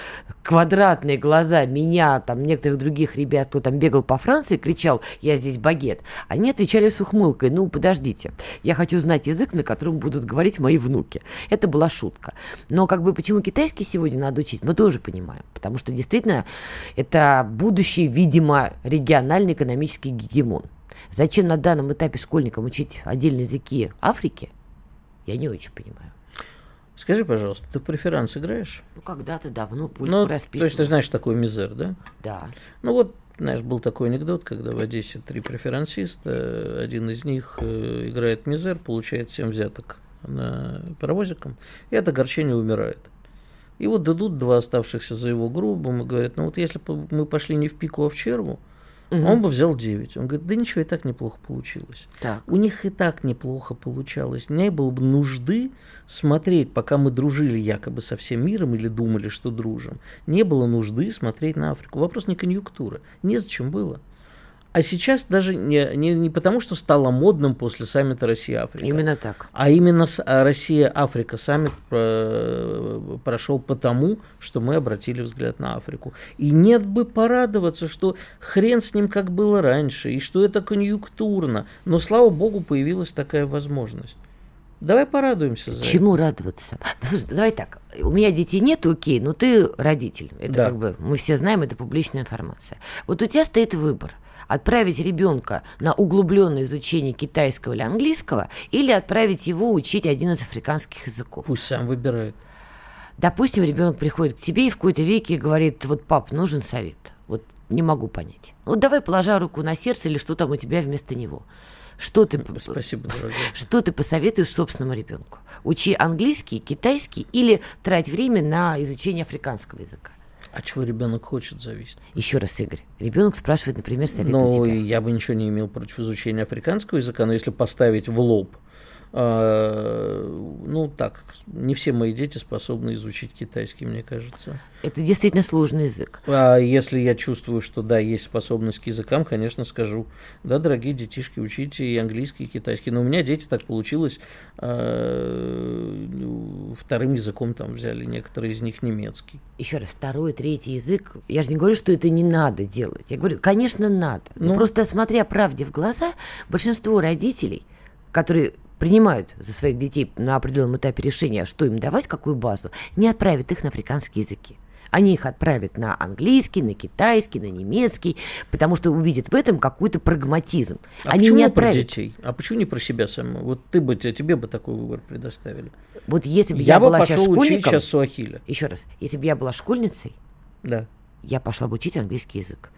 квадратные глаза меня, там, некоторых других ребят, кто там бегал по Франции, кричал «Я здесь багет», они отвечали с ухмылкой «Ну, подождите, я хочу знать язык, на котором будут говорить мои внуки». Это была шутка. Но как бы почему китайский сегодня надо учить, мы тоже понимаем. Потому что действительно это будущий, видимо, региональный экономический гегемон. Зачем на данном этапе школьникам учить отдельные языки Африки, я не очень понимаю. Скажи, пожалуйста, ты в преферанс играешь? Ну, когда-то давно пульт ну, расписан. То есть ты знаешь такой мизер, да? Да. Ну вот, знаешь, был такой анекдот, когда в Одессе три преферансиста, один из них э, играет мизер, получает 7 взяток на паровозиком, и от огорчения умирает. И вот дадут два оставшихся за его группу, и говорят, ну вот если бы мы пошли не в пику, а в черву, Угу. Он бы взял 9. Он говорит, да ничего, и так неплохо получилось. Так. У них и так неплохо получалось. Не было бы нужды смотреть, пока мы дружили якобы со всем миром или думали, что дружим. Не было нужды смотреть на Африку. Вопрос не конъюнктура. Незачем было. А сейчас даже не, не, не потому, что стало модным после саммита Россия-Африка. Именно так. А именно а Россия-Африка саммит прошел потому, что мы обратили взгляд на Африку. И нет бы порадоваться, что хрен с ним, как было раньше, и что это конъюнктурно. Но, слава богу, появилась такая возможность. Давай порадуемся за Чему это. радоваться? Слушай, давай так. У меня детей нет, окей, но ты родитель. Это да. как бы мы все знаем, это публичная информация. Вот у тебя стоит выбор – отправить ребенка на углубленное изучение китайского или английского, или отправить его учить один из африканских языков. Пусть сам выбирает. Допустим, ребенок приходит к тебе и в какой-то веке говорит, вот пап, нужен совет. Вот не могу понять. Вот давай положа руку на сердце или что там у тебя вместо него. Что ты, Спасибо, дорогая. Что ты посоветуешь собственному ребенку? Учи английский, китайский или трать время на изучение африканского языка? А чего ребенок хочет, зависит. Еще раз, Игорь. Ребенок спрашивает, например, совет ну, я бы ничего не имел против изучения африканского языка, но если поставить в лоб ну так, не все мои дети способны изучить китайский, мне кажется. Это действительно сложный язык. А если я чувствую, что да, есть способность к языкам, конечно, скажу, да, дорогие детишки, учите и английский, и китайский. Но у меня дети так получилось, э, вторым языком там взяли, некоторые из них немецкий. Еще раз, второй, третий язык, я же не говорю, что это не надо делать. Я говорю, конечно, надо. Но ну, просто смотря правде в глаза, большинство родителей, которые принимают за своих детей на определенном этапе решения, что им давать, какую базу, не отправят их на африканские языки. Они их отправят на английский, на китайский, на немецкий, потому что увидят в этом какой-то прагматизм. А Они почему не отправят... про детей? А почему не про себя самого? Вот ты бы, тебе бы такой выбор предоставили. Вот если бы я, я бы была сейчас школьником... учить сейчас суахиля. Еще раз. Если бы я была школьницей, да. я пошла бы учить английский язык.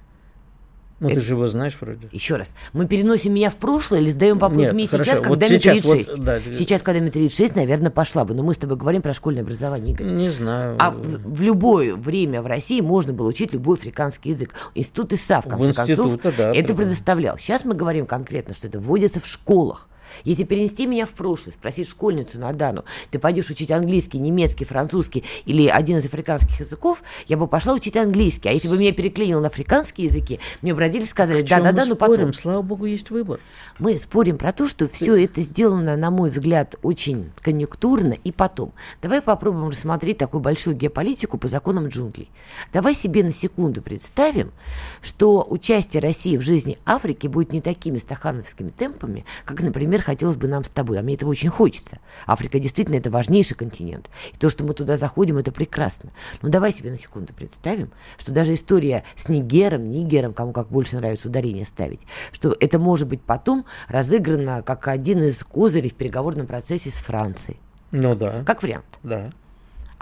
Ну, это... ты же его знаешь вроде. Еще раз. Мы переносим меня в прошлое или задаем вопрос Нет, мне хорошо. сейчас, когда вот мне сейчас, 36? Вот, да. Сейчас, когда мне 36, наверное, пошла бы. Но мы с тобой говорим про школьное образование, Игорь. Не знаю. А в, в любое время в России можно было учить любой африканский язык. Институт ИСА, в конце в концов, да, это предоставлял. Сейчас мы говорим конкретно, что это вводится в школах. Если перенести меня в прошлое, спросить школьницу Надану, ты пойдешь учить английский, немецкий, французский или один из африканских языков, я бы пошла учить английский. А если бы меня переклинило на африканские языки, мне бы родители сказали, да-да-да, ну потом. спорим, слава богу, есть выбор. Мы спорим про то, что все это сделано, на мой взгляд, очень конъюнктурно и потом. Давай попробуем рассмотреть такую большую геополитику по законам джунглей. Давай себе на секунду представим, что участие России в жизни Африки будет не такими стахановскими темпами, как, например, хотелось бы нам с тобой, а мне этого очень хочется. Африка действительно это важнейший континент. И то, что мы туда заходим, это прекрасно. Но давай себе на секунду представим, что даже история с Нигером, Нигером, кому как больше нравится ударение ставить, что это может быть потом разыграно как один из козырей в переговорном процессе с Францией. Ну да. Как вариант. Да.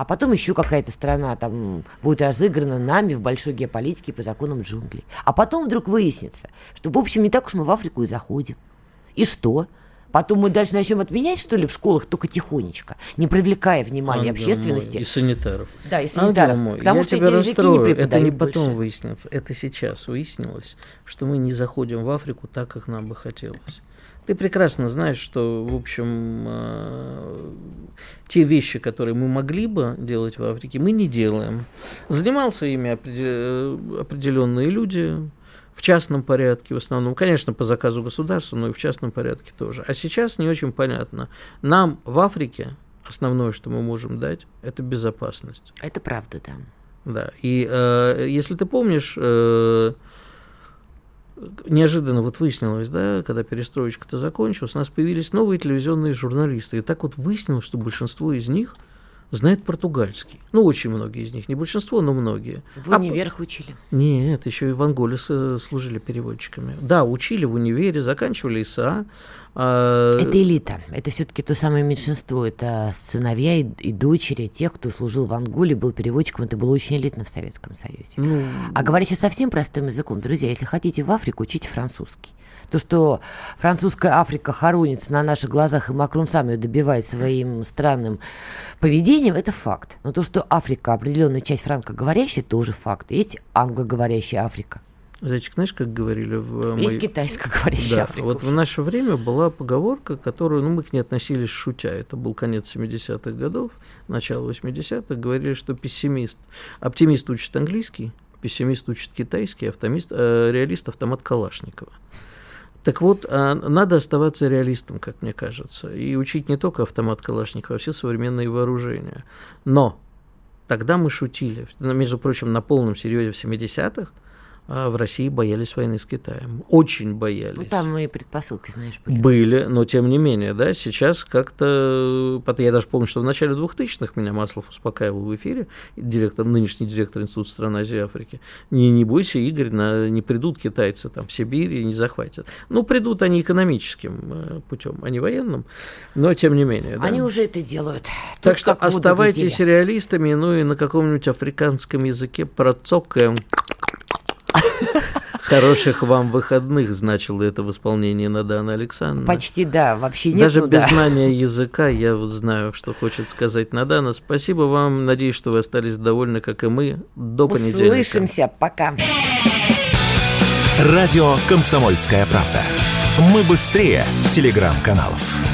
А потом еще какая-то страна там будет разыграна нами в большой геополитике по законам джунглей. А потом вдруг выяснится, что, в общем, не так уж мы в Африку и заходим. И что? Потом мы дальше начнем отменять, что ли, в школах только тихонечко, не привлекая внимания Ангел общественности. Мой, и санитаров. Да, и санитаров. Ангел мой, потому я что тебя эти расстрою. не это не потом больше. выяснится, это сейчас выяснилось, что мы не заходим в Африку так, как нам бы хотелось. Ты прекрасно знаешь, что, в общем, э, те вещи, которые мы могли бы делать в Африке, мы не делаем. Занимался ими определ- определенные люди, в частном порядке в основном, конечно, по заказу государства, но и в частном порядке тоже. А сейчас не очень понятно. Нам в Африке основное, что мы можем дать, это безопасность. Это правда, да. Да. И э, если ты помнишь, э, неожиданно вот выяснилось, да, когда перестроечка-то закончилась, у нас появились новые телевизионные журналисты. И так вот выяснилось, что большинство из них знают португальский. Ну, очень многие из них, не большинство, но многие. В универах а, учили? Нет, еще и в Анголе служили переводчиками. Да, учили в универе, заканчивали ИСА. А... Это элита, это все-таки то самое меньшинство, это сыновья и, и дочери тех, кто служил в Анголе, был переводчиком, это было очень элитно в Советском Союзе. Ну... А говоря сейчас совсем простым языком, друзья, если хотите в Африку, учите французский. То, что французская Африка хоронится на наших глазах, и Макрон сам ее добивает своим странным поведением, это факт. Но то, что Африка определенная часть франкоговорящая, тоже факт. Есть англоговорящая Африка. Зайчик, знаешь, как говорили в... Есть мой... китайско-говорящая да, Африка. Вот в наше время была поговорка, которую, ну, мы к ней относились шутя. Это был конец 70-х годов, начало 80-х. Говорили, что пессимист... Оптимист учит английский, пессимист учит китайский, автомист, э, реалист автомат Калашникова. Так вот, а, надо оставаться реалистом, как мне кажется, и учить не только автомат Калашникова, а все современные вооружения. Но тогда мы шутили, между прочим, на полном серьезе в 70-х, а в России боялись войны с Китаем. Очень боялись. Ну, там и предпосылки, знаешь, были. Были, но тем не менее, да, сейчас как-то... Я даже помню, что в начале 2000-х меня Маслов успокаивал в эфире, директор, нынешний директор Института стран Азии и Африки. Не, не бойся, Игорь, на, не придут китайцы там в Сибирь и не захватят. Ну, придут они экономическим э, путем, а не военным, но тем не менее. Да. Они уже это делают. Тут так что оставайтесь реалистами, ну и на каком-нибудь африканском языке процокаем Хороших вам выходных значило это в исполнении Надана Александровна. Почти да, вообще нет. Даже ну, без да. знания языка я вот знаю, что хочет сказать Надана. Спасибо вам, надеюсь, что вы остались довольны, как и мы. До Услышимся. понедельника. Услышимся, пока. Радио «Комсомольская правда». Мы быстрее телеграм-каналов.